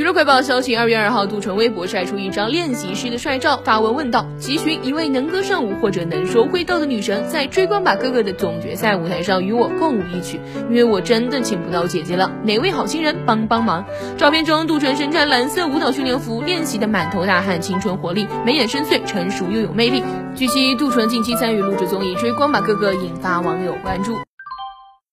娱乐快报消息：二月二号，杜淳微博晒出一张练习师的帅照，发文问道：“急寻一位能歌善舞或者能说会道的女神，在《追光吧哥哥》的总决赛舞台上与我共舞一曲，因为我真的请不到姐姐了，哪位好心人帮帮忙？”照片中，杜淳身穿蓝色舞蹈训练服，练习的满头大汗，青春活力，眉眼深邃，成熟又有魅力。据悉，杜淳近期参与录制综艺《追光吧哥哥》，引发网友关注。